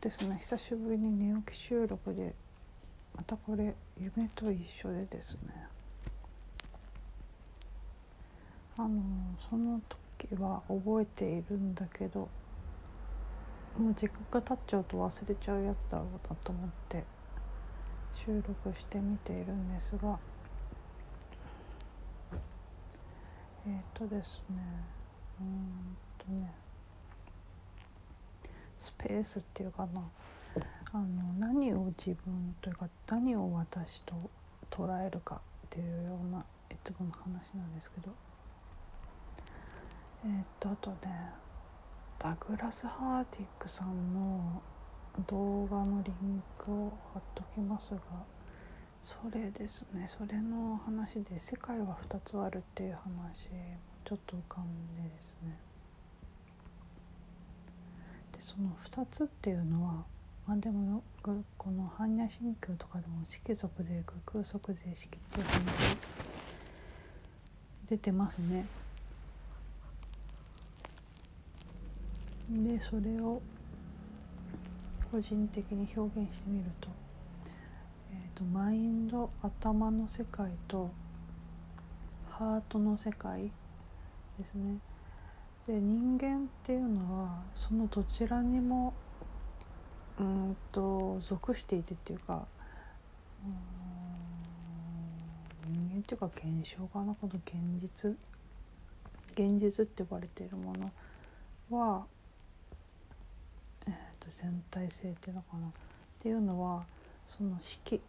ですね久しぶりに寝起き収録でまたこれ夢と一緒でですね。あのその時は覚えているんだけどもう時間が経っちゃうと忘れちゃうやつだろうなと思って収録してみているんですがえっ、とですねうんとねペースっていうかな。あの何を自分というか何を私と捉えるかっていうようないつもの話なんですけど。えー、っとあとねダグラス・ハーティックさんの動画のリンクを貼っときますがそれですねそれの話で世界は2つあるっていう話ちょっと浮かんでですね。その2つっていうのはまあでもこの般若心経とかでも色族税空即税式っていう話出てますね。でそれを個人的に表現してみると,、えーと、マインド頭の世界とハートの世界ですね。で人間っていうのはそのどちらにもうんと属していてっていうかうん人間っていうか現象かなこの現実現実って呼ばれているものはと全体性っていうのかな。っていうのはその式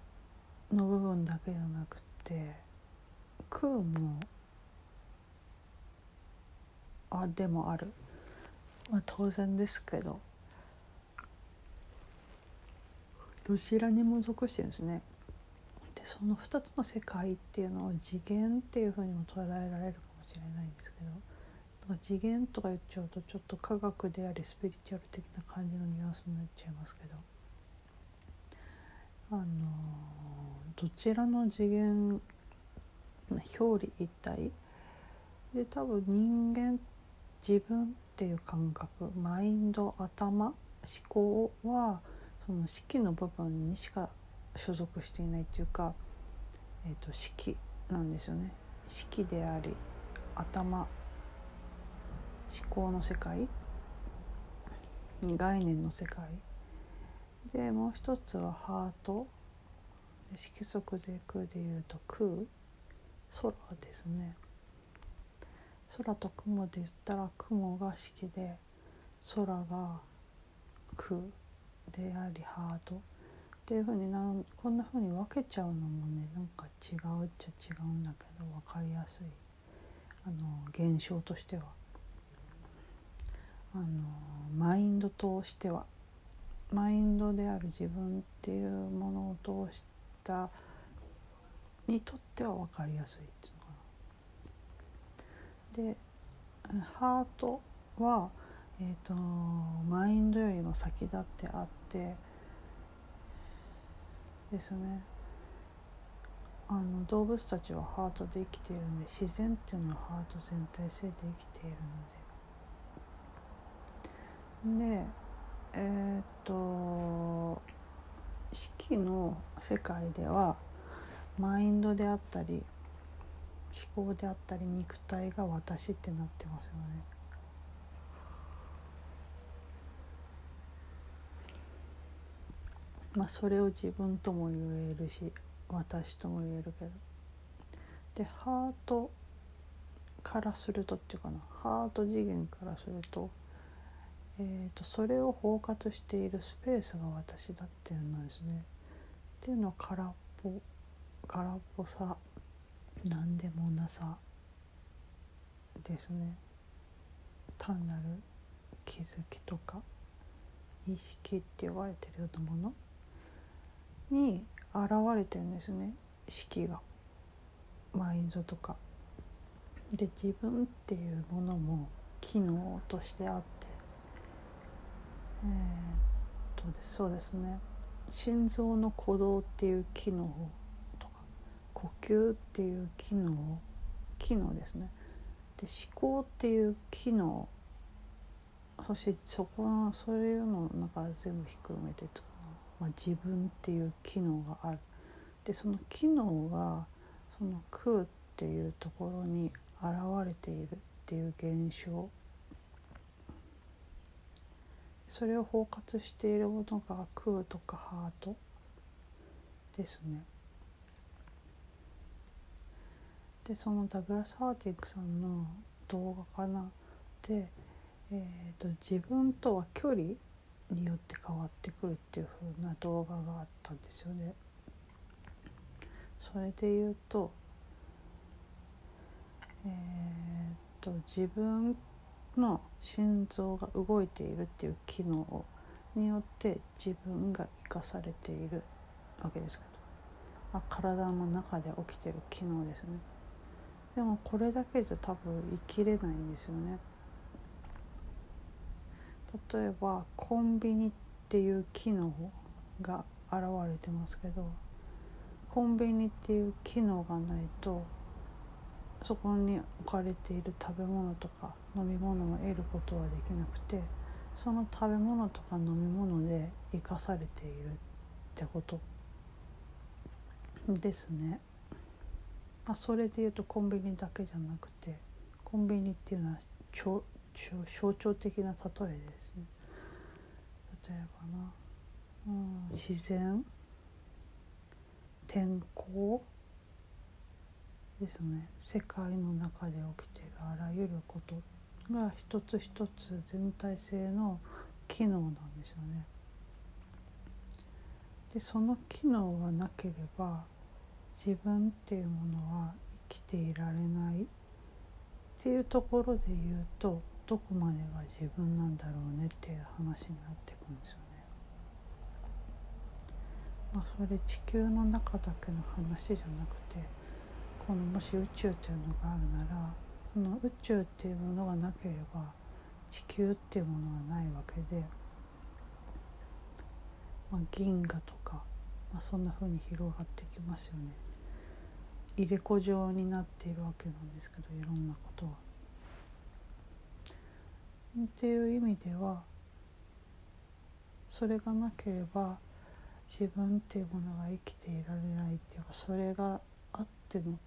の部分だけじゃなくて空もあでもある、まあ、当然ですけど。どちらにも属してるんですね。でその2つの世界っていうのを次元っていうふうにも捉えられるかもしれないんですけど。次元とか言っちゃうとちょっと科学でありスピリチュアル的な感じのニュアンスになっちゃいますけど。あのどちらの次元表裏一体？で多分人間自分っていう感覚マインド頭思考はその式の部分にしか所属していないっていうか、えーと、式なんですよね。式であり頭思考の世界概念の世界。でもう一つはハート。色即是空でいうと空空ですね。空と雲で言ったら雲が式で空が空でありハートっていうふうになんこんなふうに分けちゃうのもねなんか違うっちゃ違うんだけど分かりやすいあの現象としては。あのマインドとしてはマインドである自分っていうものを通したにとっては分かりやすい。でハートは、えーと、マインドよりも先立ってあってですね。あの動物たちはハートで生きているんで自然っていうのはハート全体性で生きているので。でえー、っと式の世界ではマインドであったり思考であったり肉体が私ってなってますよね。まあそれを自分とも言えるし私とも言えるけどでハートからするとっていうかなハート次元からするとえーと、それを包括しているスペースが私だっていうのなんですね。っていうのは空っぽ空っぽさ何でもなさですね。単なる気づきとか意識って呼ばれてるようなものに現れてるんですね。式が。マインドとか。で自分っていうものも機能としてあって。えー、っとそうですね。心臓の鼓動っていう機能呼吸っていう機能機能ですね。で思考っていう機能そしてそこのそういうのの中全部ひっくるめてつくまあ、自分っていう機能がある。でその機能がその空っていうところに現れているっていう現象。それを包括しているものが空とかハートですね。でそのダグラス・ハーティングさんの動画かなで、えーと、自分とは距離によって変わってくるっていう風な動画があったんですよね。それで言うとえー、っと自分の心臓が動いているっていう機能によって自分が生かされているわけですけど、まあ、体の中で起きてる機能ですねでもこれだけじゃ多分生きれないんですよね例えばコンビニっていう機能が現れてますけどコンビニっていう機能がないとそこに置かれている食べ物とか飲み物を得ることはできなくてその食べ物とか飲み物で生かされているってことですね。まあ、それでいうとコンビニだけじゃなくてコンビニっていうのは象徴的な例えですね。例えばな、うん、自然天候ですね世界の中で起きているあらゆることが一つ一つ全体性の機能なんですよね。でその機能がなければ自分っていうものは生きていられないっていうところで言うとどこまでが自分なんだろうねっていう話になってくんですよね。まあ、それ地球の中だけの話じゃなくてこのもし宇宙というのがあるならその宇宙っていうものがなければ地球っていうものはないわけで、まあ、銀河とか、まあ、そんな風に広がってきますよね。入れ子状になっているわけなんですけどいろんなことは。っていう意味ではそれがなければ自分っていうものが生きていられないっていうかそれがあっての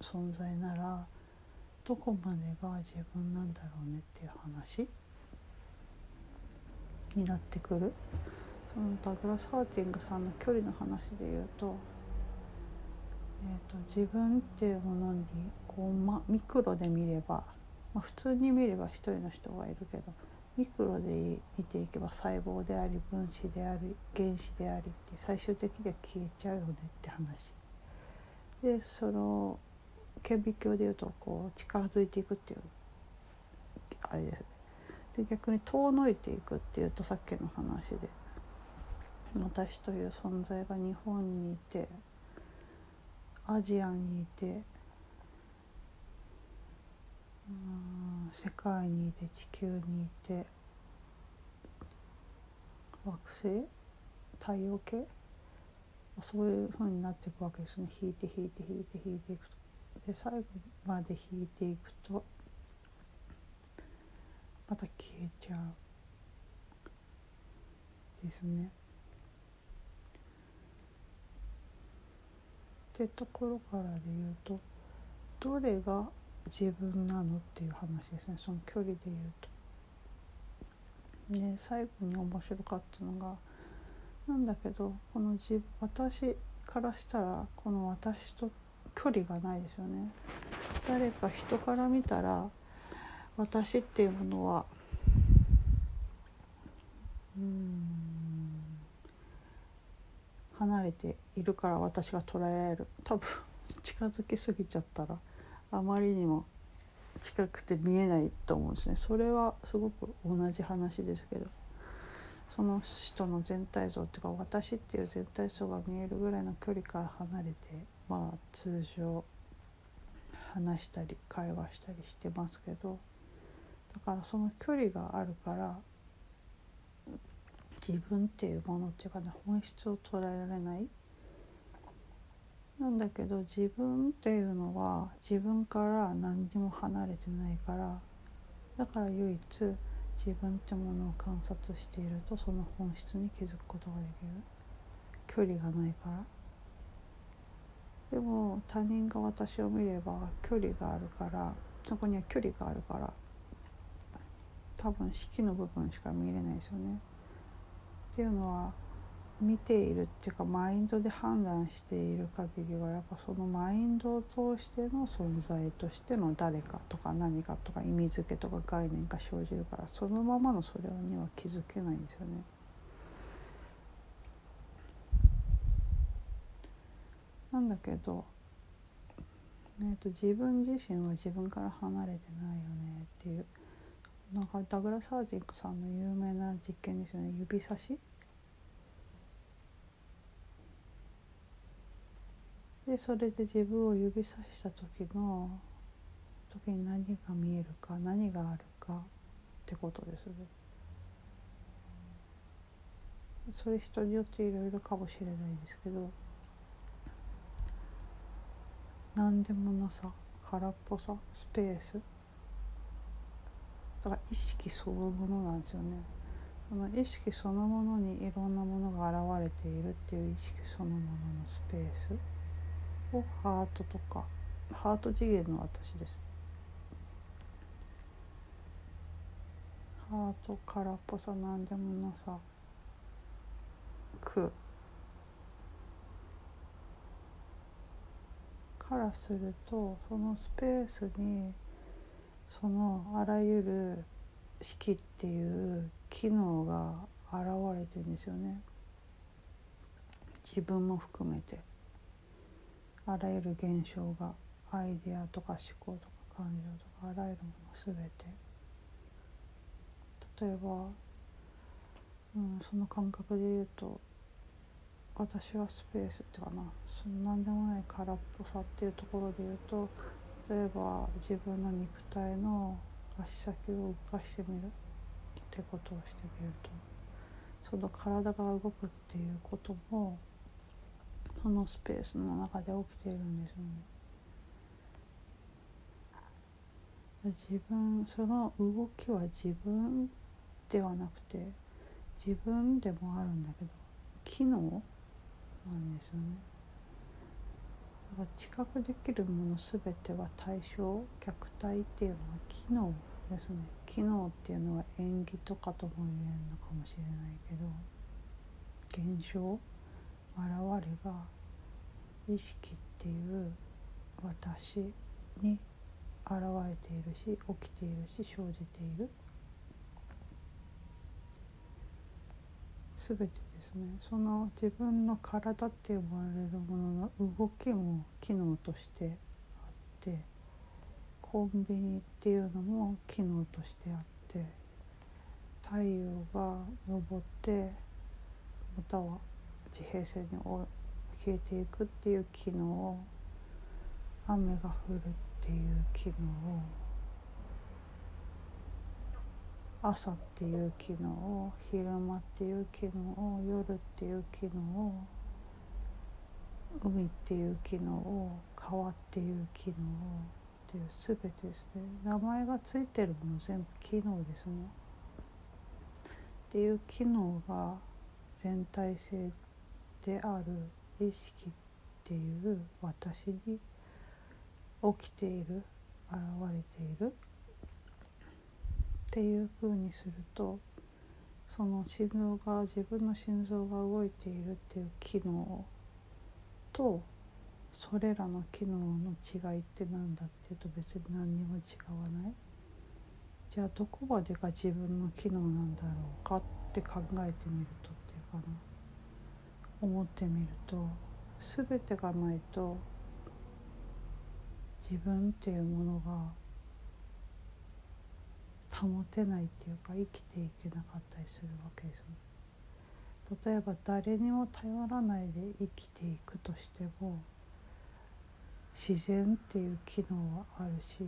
存在ならどこまでが自分なんだろうねっていう話になってくるそのダグラス・ハーティングさんの距離の話で言うと,、えーと、自分っていうものにこう、ま、ミクロで見れば、まあ、普通に見れば一人の人がいるけどミクロで見ていけば細胞であり分子であり原子でありって最終的には消えちゃうよねって話。でその顕微鏡でいうとこう近づいていくっていうあれですね。で逆に遠のいていくっていうとさっきの話で私という存在が日本にいてアジアにいてうん世界にいて地球にいて惑星？太陽系？そういうふうになっていくわけですね。引いて引いて引いて引いていくと。で最後まで弾いていくとまた消えちゃう。ですね。ってところからで言うとどれが自分なのっていう話ですね。その距離で言うと。で最後に面白かったのがなんだけどこの自私からしたらこの私と距離がないですよね。誰か人から見たら私っていうものはうん。離れているから私が捉えられる。多分 近づきすぎちゃったらあまりにも近くて見えないと思うんですね。それはすごく同じ話ですけどその人の全体像っていうか私っていう全体像が見えるぐらいの距離から離れてまあ通常話したり会話したりしてますけどだからその距離があるから自分っていうものっていうかね本質を捉えられない。なんだけど自分っていうのは自分から何にも離れてないからだから唯一自分ってものを観察しているとその本質に気づくことができる。距離がないから。でも他人が私を見れば距離があるからそこには距離があるから多分式の部分しか見れないですよね。っていうのは見ているっていうかマインドで判断している限りはやっぱそのマインドを通しての存在としての誰かとか何かとか意味付けとか概念が生じるからそのままのそれには気づけないんですよね。なんだけど、ね、と自分自身は自分から離れてないよねっていうなんかダグラス・ハージンクさんの有名な実験ですよね指差し？でそれで自分を指さした時の時に何が見えるか何があるかってことですね。それ人によっていろいろかもしれないですけど何でもなさ空っぽさスペースだから意識そのものなんですよね。その意識そのものにいろんなものが現れているっていう意識そのもののスペース。をハートとかハート次元の私ですハート空っぽさなんでもなさ苦からするとそのスペースにそのあらゆる式っていう機能が現れてるんですよね自分も含めて。あらゆる現象がアイデアとか思考とか感情とかあらゆるもの全て例えば、うん、その感覚で言うと私はスペースっていうかなその何でもない空っぽさっていうところで言うと例えば自分の肉体の足先を動かしてみるってことをしてみるとその体が動くっていうこともそのスペースの中で起きているんですよね。自分その動きは自分ではなくて自分でもあるんだけど機能なんですよね。から知覚できるもの全ては対象客体っていうのは機能ですね。機能っていうのは縁起とかとも言えるのかもしれないけど現象現れが意識っていう私に現れているし起きているし生じている。全てですねその自分の体って呼ばれるものの動きも機能としてあってコンビニっていうのも機能としてあって太陽が昇ってまたは地平線に消えていくっていう機能を雨が降るっていう機能を朝っていう機能を昼間っていう機能を夜っていう機能を海っていう機能を川っていう機能をっていう全てですね。名前がついてるもの全部機能ですね。っていう機能が全体性である意識っていう私に起きている現れているっていうふうにするとその心臓が自分の心臓が動いているっていう機能とそれらの機能の違いって何だっていうと別に何にも違わない。じゃあどこまでが自分の機能なんだろうかって考えてみるとっていうかな。思ってみると全てがないと自分っていうものが保てないっていうか生きていけなかったりするわけです例えば誰にも頼らないで生きていくとしても自然っていう機能はあるし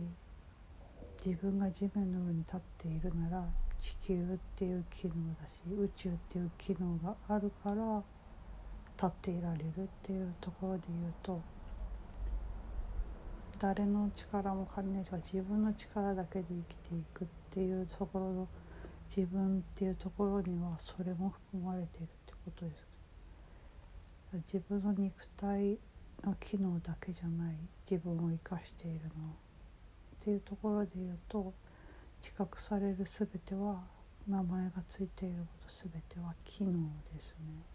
自分が地面の上に立っているなら地球っていう機能だし宇宙っていう機能があるから立っていられるっていうところで言うと誰の力も借りないとか自分の力だけで生きていくっていうところの自分っていうところにはそれも含まれているってことです自分の肉体の機能だけじゃない自分を生かしているのっていうところで言うと知覚される全ては名前がついていること全ては機能ですね。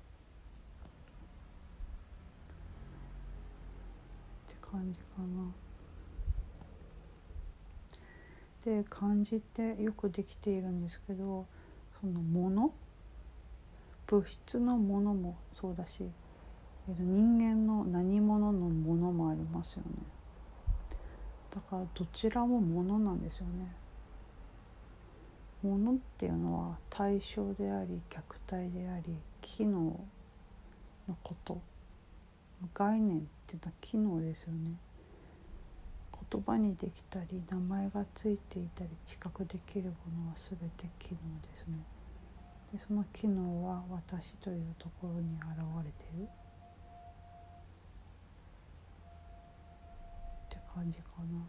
って感じかな。で漢字ってよくできているんですけどそのもの物質のものもそうだし人間の何者のものもありますよね。だからどちらもものなんですよね。ものっていうのは対象であり客体であり機能のこと概念っていうのは機能ですよね。言葉にできたり名前がついていたり知覚できるものは全て機能ですねでその機能は私というところに現れているって感じかな。